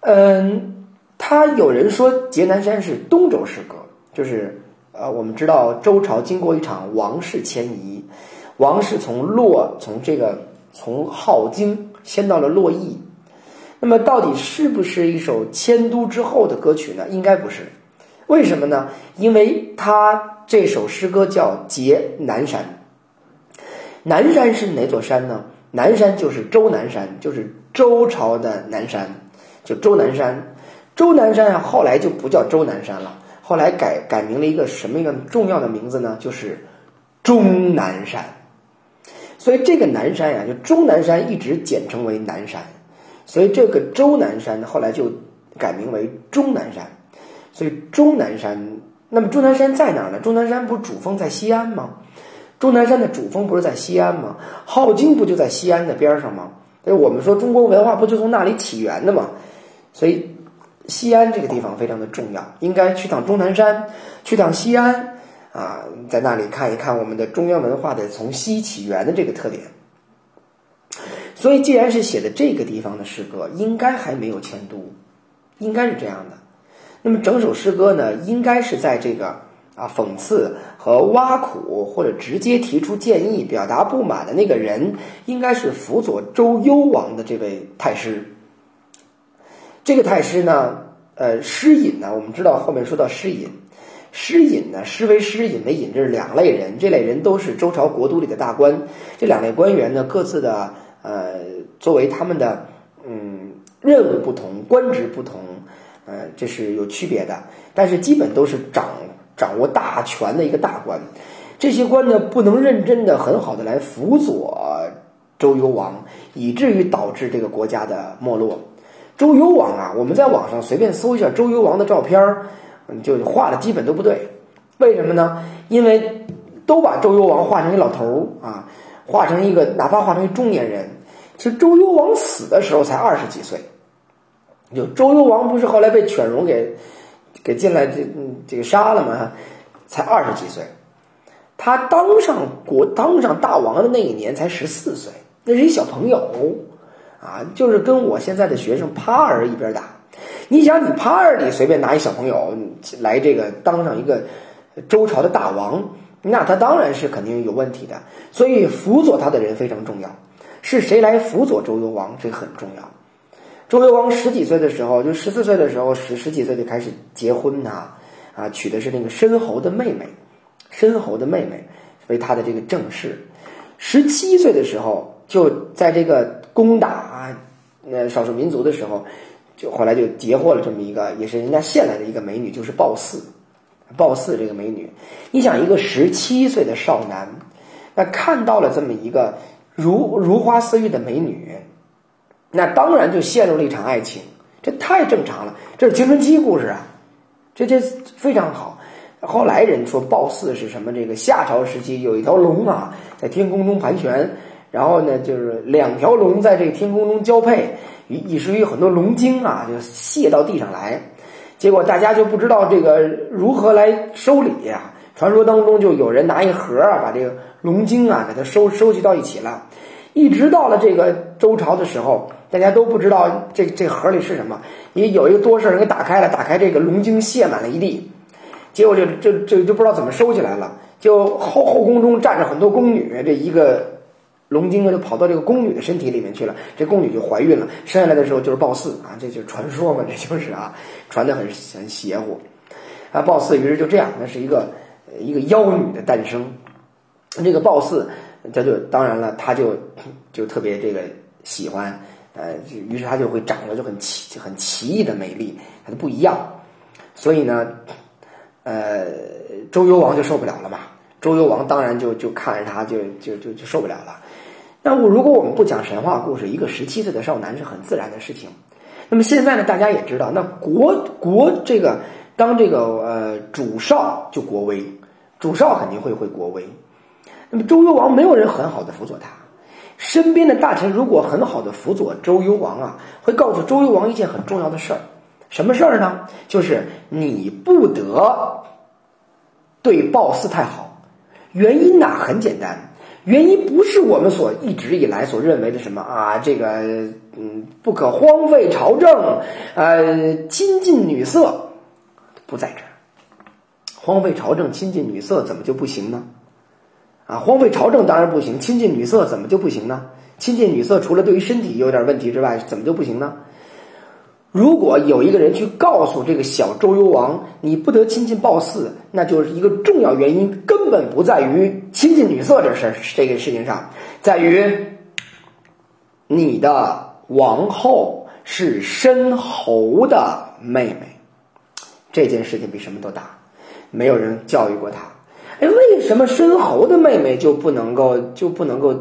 嗯，他有人说劫南山是东周诗歌，就是呃，我们知道周朝经过一场王室迁移，王室从洛从这个从镐京迁到了洛邑。那么到底是不是一首迁都之后的歌曲呢？应该不是。为什么呢？因为他这首诗歌叫《劫南山》。南山是哪座山呢？南山就是周南山，就是周朝的南山，就周南山。周南山啊，后来就不叫周南山了，后来改改名了一个什么一个重要的名字呢？就是终南山。所以这个南山呀，就终南山一直简称为南山，所以这个周南山后来就改名为终南山。所以终南山，那么终南山在哪儿呢？终南山不是主峰在西安吗？终南山的主峰不是在西安吗？镐京不就在西安的边上吗？所以我们说中国文化不就从那里起源的吗？所以西安这个地方非常的重要，应该去趟终南山，去趟西安啊，在那里看一看我们的中原文化的从西起源的这个特点。所以，既然是写的这个地方的诗歌，应该还没有迁都，应该是这样的。那么整首诗歌呢，应该是在这个啊讽刺和挖苦，或者直接提出建议、表达不满的那个人，应该是辅佐周幽王的这位太师。这个太师呢，呃，师隐呢，我们知道后面说到师隐，师隐呢，师为师，隐为隐，这是两类人，这类人都是周朝国都里的大官。这两类官员呢，各自的呃，作为他们的嗯任务不同，官职不同。呃，这是有区别的，但是基本都是掌掌握大权的一个大官。这些官呢，不能认真的、很好的来辅佐周幽王，以至于导致这个国家的没落。周幽王啊，我们在网上随便搜一下周幽王的照片儿，就画的基本都不对。为什么呢？因为都把周幽王画成一老头儿啊，画成一个哪怕画成一中年人。其实周幽王死的时候才二十几岁。就周幽王不是后来被犬戎给给进来这这个杀了吗？才二十几岁，他当上国当上大王的那一年才十四岁，那是一小朋友啊，就是跟我现在的学生耙儿一边打。你想，你耙儿里随便拿一小朋友来这个当上一个周朝的大王，那他当然是肯定有问题的。所以辅佐他的人非常重要，是谁来辅佐周幽王，这很重要。周幽王十几岁的时候，就十四岁的时候，十十几岁就开始结婚呐，啊，娶的是那个申侯的妹妹，申侯的妹妹为他的这个正室。十七岁的时候，就在这个攻打那少数民族的时候，就后来就截获了这么一个，也是人家献来的一个美女，就是褒姒。褒姒这个美女，你想一个十七岁的少男，那看到了这么一个如如花似玉的美女。那当然就陷入了一场爱情，这太正常了，这是青春期故事啊，这这非常好。后来人说褒姒是什么？这个夏朝时期有一条龙啊，在天空中盘旋，然后呢，就是两条龙在这个天空中交配，以以至于很多龙精啊就泻到地上来，结果大家就不知道这个如何来收礼呀。传说当中就有人拿一盒啊，把这个龙精啊给它收收集到一起了，一直到了这个周朝的时候。大家都不知道这这盒里是什么。因为有一个多事人给打开了，打开这个龙精泻满了一地，结果就这这就不知道怎么收起来了。就后后宫中站着很多宫女，这一个龙精就跑到这个宫女的身体里面去了，这宫女就怀孕了，生下来的时候就是鲍姒啊，这就是传说嘛，这就是啊，*laughs* 传的很很邪乎。啊，鲍姒于是就这样，那是一个一个妖女的诞生。这个鲍姒，他就当然了，他就就特别这个喜欢。呃，于是她就会长得就很奇、很奇异的美丽，他就不一样。所以呢，呃，周幽王就受不了了嘛。周幽王当然就就看着她，就就就就受不了了。那我如果我们不讲神话故事，一个十七岁的少男是很自然的事情。那么现在呢，大家也知道，那国国这个当这个呃主少就国威，主少肯定会会国威。那么周幽王没有人很好的辅佐他。身边的大臣如果很好的辅佐周幽王啊，会告诉周幽王一件很重要的事儿，什么事儿呢？就是你不得对褒姒太好。原因呢很简单，原因不是我们所一直以来所认为的什么啊，这个嗯不可荒废朝政，呃亲近女色，不在这儿。荒废朝政、亲近女色怎么就不行呢？啊，荒废朝政当然不行，亲近女色怎么就不行呢？亲近女色除了对于身体有点问题之外，怎么就不行呢？如果有一个人去告诉这个小周幽王，你不得亲近鲍姒，那就是一个重要原因，根本不在于亲近女色这事这个事情上，在于你的王后是申侯的妹妹。这件事情比什么都大，没有人教育过他。哎，为什么申侯的妹妹就不能够就不能够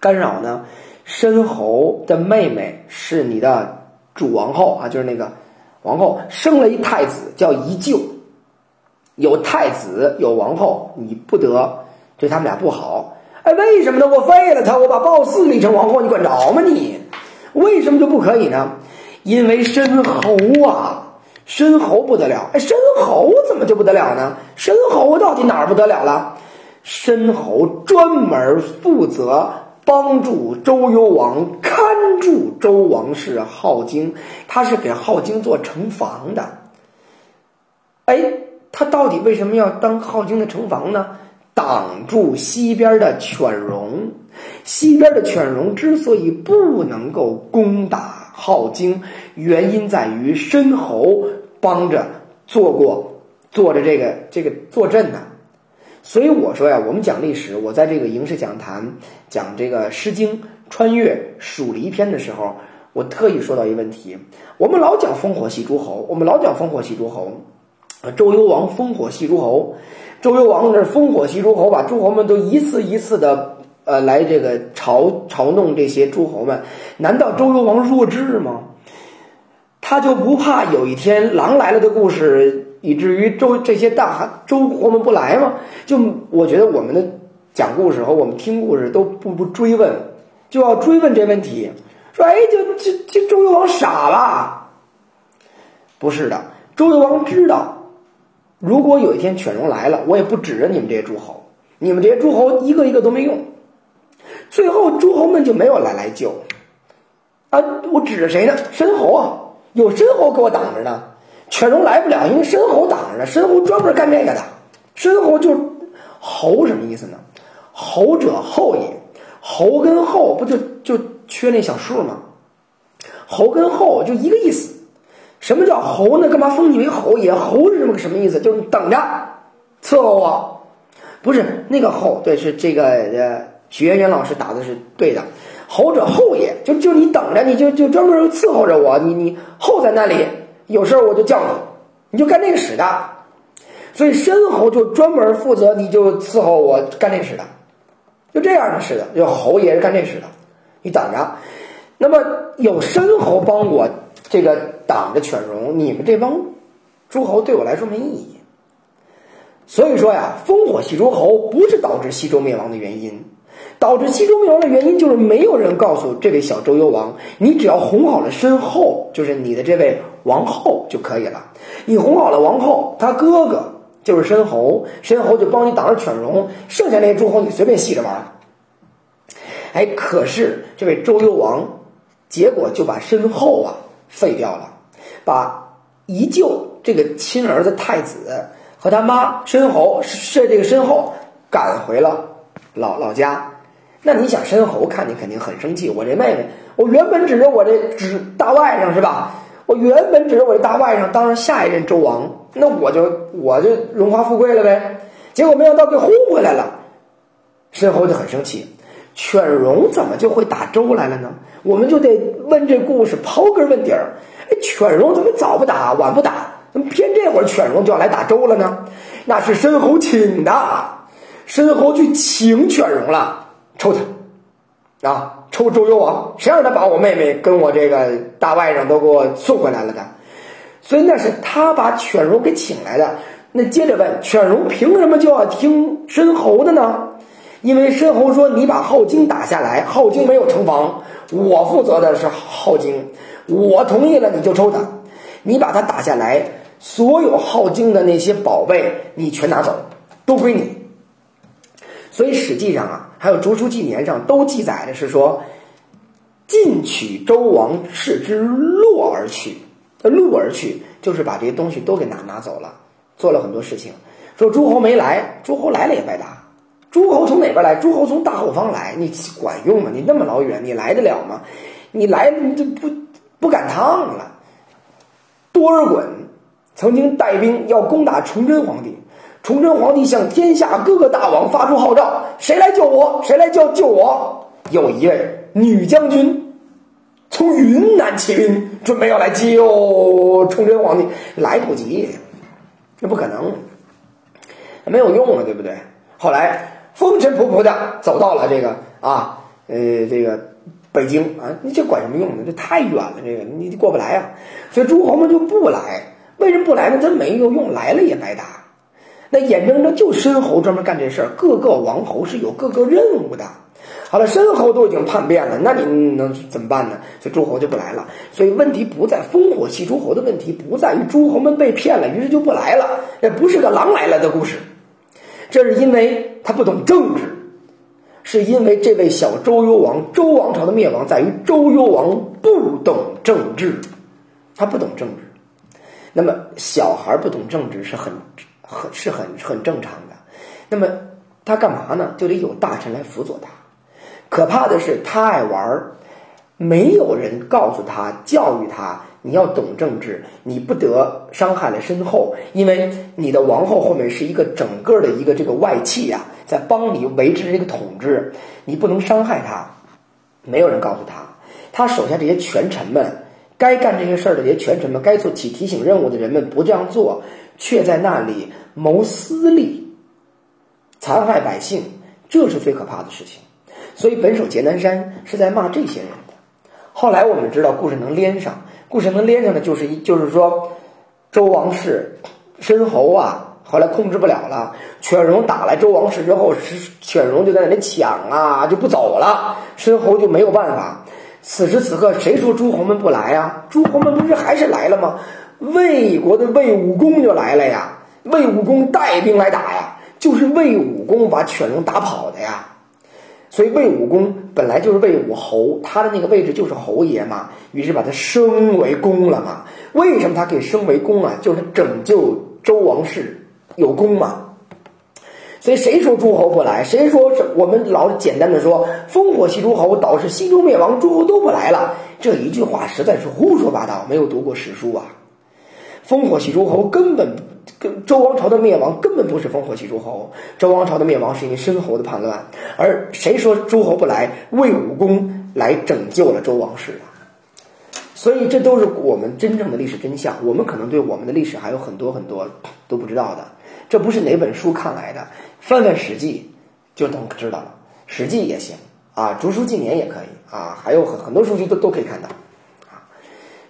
干扰呢？申侯的妹妹是你的主王后啊，就是那个王后生了一太子叫宜臼，有太子有王后，你不得对他们俩不好。哎，为什么呢？我废了他，我把褒姒立成王后，你管着吗你？为什么就不可以呢？因为申侯啊，申侯不得了。哎，申侯怎么就不得了呢？申侯到底哪儿不得了了？申侯专门负责帮助周幽王看住周王室镐京，他是给镐京做城防的。哎，他到底为什么要当镐京的城防呢？挡住西边的犬戎，西边的犬戎之所以不能够攻打镐京，原因在于申侯帮着做过，做着这个这个坐镇呢。所以我说呀，我们讲历史，我在这个影视讲坛讲这个《诗经》穿越蜀离篇的时候，我特意说到一个问题：我们老讲烽火戏诸侯，我们老讲烽火戏诸侯，周幽王烽火戏诸侯。周幽王那烽火戏诸侯，把诸侯们都一次一次的呃来这个嘲嘲弄这些诸侯们，难道周幽王弱智吗？他就不怕有一天狼来了的故事，以至于周这些大周侯们不来吗？就我觉得我们的讲故事和我们听故事都不不追问，就要追问这问题，说哎，就这这周幽王傻了？不是的，周幽王知道。如果有一天犬戎来了，我也不指着你们这些诸侯，你们这些诸侯一个一个都没用，最后诸侯们就没有来来救，啊，我指着谁呢？申侯啊，有申侯给我挡着呢，犬戎来不了，因为申侯挡着呢，申侯专门干这个的，申侯就侯什么意思呢？侯者后也，侯跟后不就就缺那小数吗？侯跟后就一个意思。什么叫侯呢？干嘛封你为侯爷？侯是这么什么意思？就是等着伺候我，不是那个后，对，是这个呃，许渊渊老师打的是对的。侯者后也，就就你等着，你就就专门伺候着我，你你候在那里，有事我就叫你，你就干这个使的。所以申侯就专门负责，你就伺候我干这使的，就这样的使的，就侯爷是干这使的，你等着。那么有申侯帮我。这个挡着犬戎，你们这帮诸侯对我来说没意义。所以说呀，烽火戏诸侯不是导致西周灭亡的原因，导致西周灭亡的原因就是没有人告诉这位小周幽王，你只要哄好了身后，就是你的这位王后就可以了。你哄好了王后，他哥哥就是申侯，申侯就帮你挡着犬戎，剩下那些诸侯你随便戏着玩。哎，可是这位周幽王，结果就把申后啊。废掉了，把宜臼这个亲儿子太子和他妈申侯是这个申后赶回了老老家。那你想，申侯看你肯定很生气。我这妹妹，我原本指着我这指大外甥是吧？我原本指着我这大外甥当上下一任周王，那我就我就荣华富贵了呗。结果没想到给轰回来了，申侯就很生气。犬戎怎么就会打周来了呢？我们就得问这故事，刨根问底儿。哎，犬戎怎么早不打，晚不打，怎么偏这会儿犬戎就要来打周了呢？那是申侯请的，申侯去请犬戎了，抽他，啊，抽周幽王，谁让他把我妹妹跟我这个大外甥都给我送回来了的？所以那是他把犬戎给请来的。那接着问，犬戎凭什么就要听申侯的呢？因为申侯说：“你把镐京打下来，镐京没有城防，我负责的是镐京，我同意了你就抽他，你把他打下来，所有镐京的那些宝贝你全拿走，都归你。所以实际上啊，还有竹书纪年上都记载的是说，进取周王室之洛而去，路而去就是把这些东西都给拿拿走了，做了很多事情。说诸侯没来，诸侯来了也白搭。”诸侯从哪边来？诸侯从大后方来，你管用吗？你那么老远，你来得了吗？你来你就不不赶趟了。多尔衮曾经带兵要攻打崇祯皇帝，崇祯皇帝向天下各个大王发出号召：谁来救我？谁来救救我？有一位女将军从云南起兵，准备要来救崇祯皇帝，来不及，那不可能，没有用了，对不对？后来风尘仆仆的走到了这个啊，呃，这个北京啊，你这管什么用呢？这太远了，这个你过不来啊。所以诸侯们就不来，为什么不来呢？他没有用，来了也白搭。那眼睁睁就申侯专门干这事儿，各个王侯是有各个任务的。好了，申侯都已经叛变了，那你能怎么办呢？所以诸侯就不来了。所以问题不在烽火戏诸侯的问题，不在于诸侯们被骗了，于是就不来了。这不是个狼来了的故事，这是因为他不懂政治，是因为这位小周幽王，周王朝的灭亡在于周幽王不懂政治，他不懂政治。那么小孩不懂政治是很。很是很很正常的，那么他干嘛呢？就得有大臣来辅佐他。可怕的是他爱玩儿，没有人告诉他、教育他，你要懂政治，你不得伤害了身后，因为你的王后后面是一个整个的一个这个外戚呀，在帮你维持这个统治，你不能伤害他。没有人告诉他，他手下这些权臣们，该干这些事儿的这些权臣们，该做起提醒任务的人们不这样做，却在那里。谋私利，残害百姓，这是最可怕的事情。所以本首劫南山是在骂这些人的。后来我们知道故事能连上，故事能连上的就是一，就是说周王室申侯啊，后来控制不了了，犬戎打来周王室之后，犬戎就在那里抢啊，就不走了，申侯就没有办法。此时此刻，谁说诸侯们不来啊？诸侯们不是还是来了吗？魏国的魏武公就来了呀。魏武公带兵来打呀，就是魏武公把犬戎打跑的呀。所以魏武公本来就是魏武侯，他的那个位置就是侯爷嘛，于是把他升为公了嘛。为什么他可以升为公啊？就是拯救周王室有功嘛。所以谁说诸侯不来？谁说我们老简单的说烽火戏诸侯导致西周灭亡，诸侯都不来了？这一句话实在是胡说八道，没有读过史书啊。烽火戏诸侯根本。跟周王朝的灭亡根本不是烽火戏诸侯，周王朝的灭亡是因为申侯的叛乱，而谁说诸侯不来？魏武公来拯救了周王室啊！所以这都是我们真正的历史真相。我们可能对我们的历史还有很多很多都不知道的，这不是哪本书看来的，翻翻《史记》就能知道了，《史记》也行啊，《竹书纪年》也可以啊，还有很很多书籍都都可以看到啊，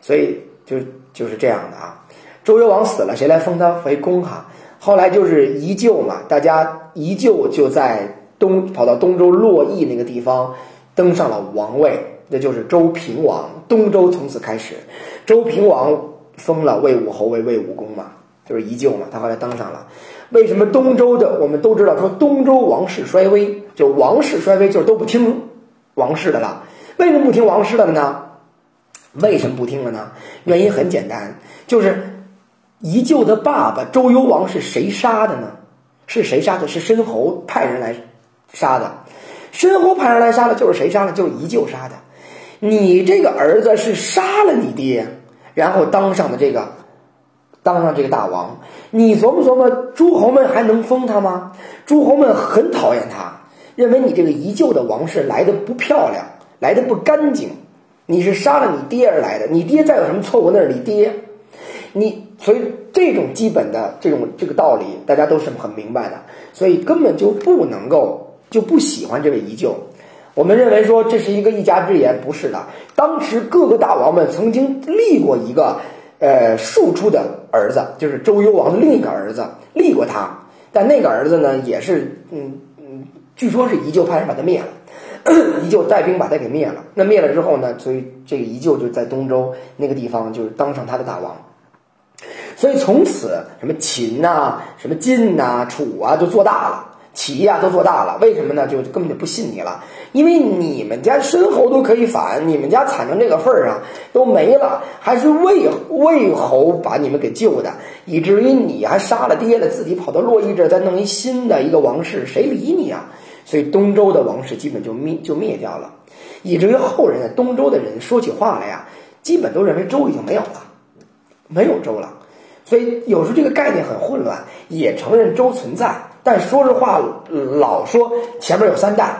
所以就就是这样的啊。周幽王死了，谁来封他为公哈？后来就是宜臼嘛，大家宜臼就在东跑到东周洛邑那个地方登上了王位，那就是周平王。东周从此开始，周平王封了魏武侯为魏武公嘛，就是宜臼嘛，他后来登上了。为什么东周的我们都知道说东周王室衰微，就王室衰微就是都不听王室的了？为什么不听王室的了呢？为什么不听了呢？原因很简单，就是。宜臼的爸爸周幽王是谁杀的呢？是谁杀的？是申侯派人来杀的。申侯派人来杀的，就是谁杀的？就是宜臼杀的。你这个儿子是杀了你爹，然后当上的这个，当上这个大王。你琢磨琢磨，诸侯们还能封他吗？诸侯们很讨厌他，认为你这个宜臼的王室来的不漂亮，来的不干净。你是杀了你爹而来的，你爹再有什么错误，那是你爹。你所以这种基本的这种这个道理，大家都是很明白的，所以根本就不能够就不喜欢这位宜臼。我们认为说这是一个一家之言，不是的。当时各个大王们曾经立过一个呃庶出的儿子，就是周幽王的另一个儿子立过他，但那个儿子呢也是嗯嗯，据说是宜臼派人把他灭了，*clears throat* 宜臼带兵把他给灭了。那灭了之后呢，所以这个宜臼就在东周那个地方就是当上他的大王。所以从此，什么秦呐，什么晋呐，楚啊，就做大了；齐呀，都做大了。为什么呢？就根本就不信你了，因为你们家申侯都可以反，你们家惨成这个份儿上都没了，还是魏魏侯把你们给救的，以至于你还杀了爹了，自己跑到洛邑这儿再弄一新的一个王室，谁理你啊？所以东周的王室基本就灭就灭掉了，以至于后人东周的人说起话来呀，基本都认为周已经没有了，没有周了。所以有时候这个概念很混乱，也承认周存在，但说实话，老说前面有三代，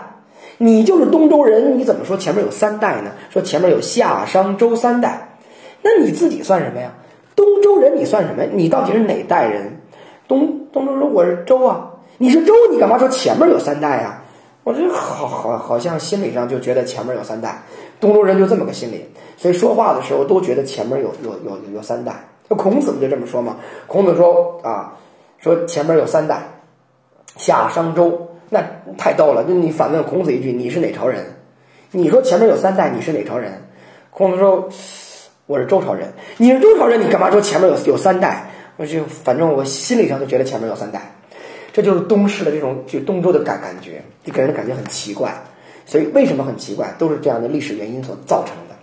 你就是东周人，你怎么说前面有三代呢？说前面有夏商周三代，那你自己算什么呀？东周人你算什么？你到底是哪代人？东东周说我是周啊，你是周，你干嘛说前面有三代啊？我这好好好像心理上就觉得前面有三代，东周人就这么个心理，所以说话的时候都觉得前面有有有有三代。那孔子不就这么说吗？孔子说啊，说前面有三代，夏商周。那太逗了！那你反问孔子一句：“你是哪朝人？”你说前面有三代，你是哪朝人？孔子说：“我是周朝人。”你是周朝人，你干嘛说前面有有三代？我就反正我心理上就觉得前面有三代，这就是东市的这种就东周的感感觉，就给人的感觉很奇怪。所以为什么很奇怪，都是这样的历史原因所造成的。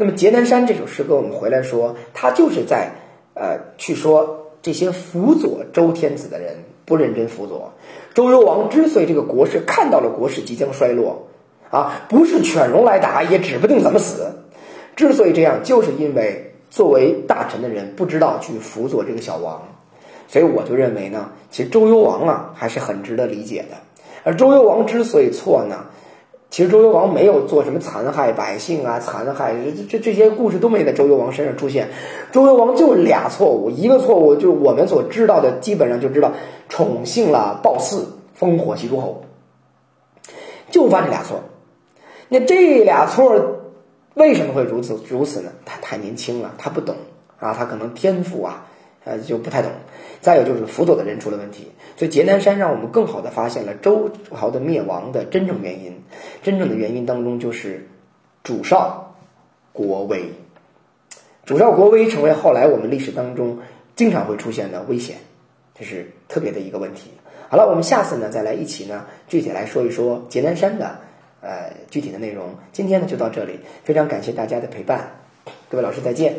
那么《劫南山》这首诗歌，我们回来说，它就是在呃去说这些辅佐周天子的人不认真辅佐。周幽王之所以这个国势看到了国势即将衰落，啊，不是犬戎来打，也指不定怎么死。之所以这样，就是因为作为大臣的人不知道去辅佐这个小王，所以我就认为呢，其实周幽王啊还是很值得理解的。而周幽王之所以错呢，其实周幽王没有做什么残害百姓啊，残害这这这些故事都没在周幽王身上出现。周幽王就俩错误，一个错误就是我们所知道的，基本上就知道。宠幸了褒姒，烽火戏诸侯，就犯这俩错。那这俩错为什么会如此如此呢？他太年轻了，他不懂啊，他可能天赋啊，呃，就不太懂。再有就是辅佐的人出了问题。所以劫南山让我们更好的发现了周朝的灭亡的真正原因。真正的原因当中就是主少国威，主少国威成为后来我们历史当中经常会出现的危险。这是特别的一个问题。好了，我们下次呢再来一起呢具体来说一说劫南山的呃具体的内容。今天呢就到这里，非常感谢大家的陪伴，各位老师再见。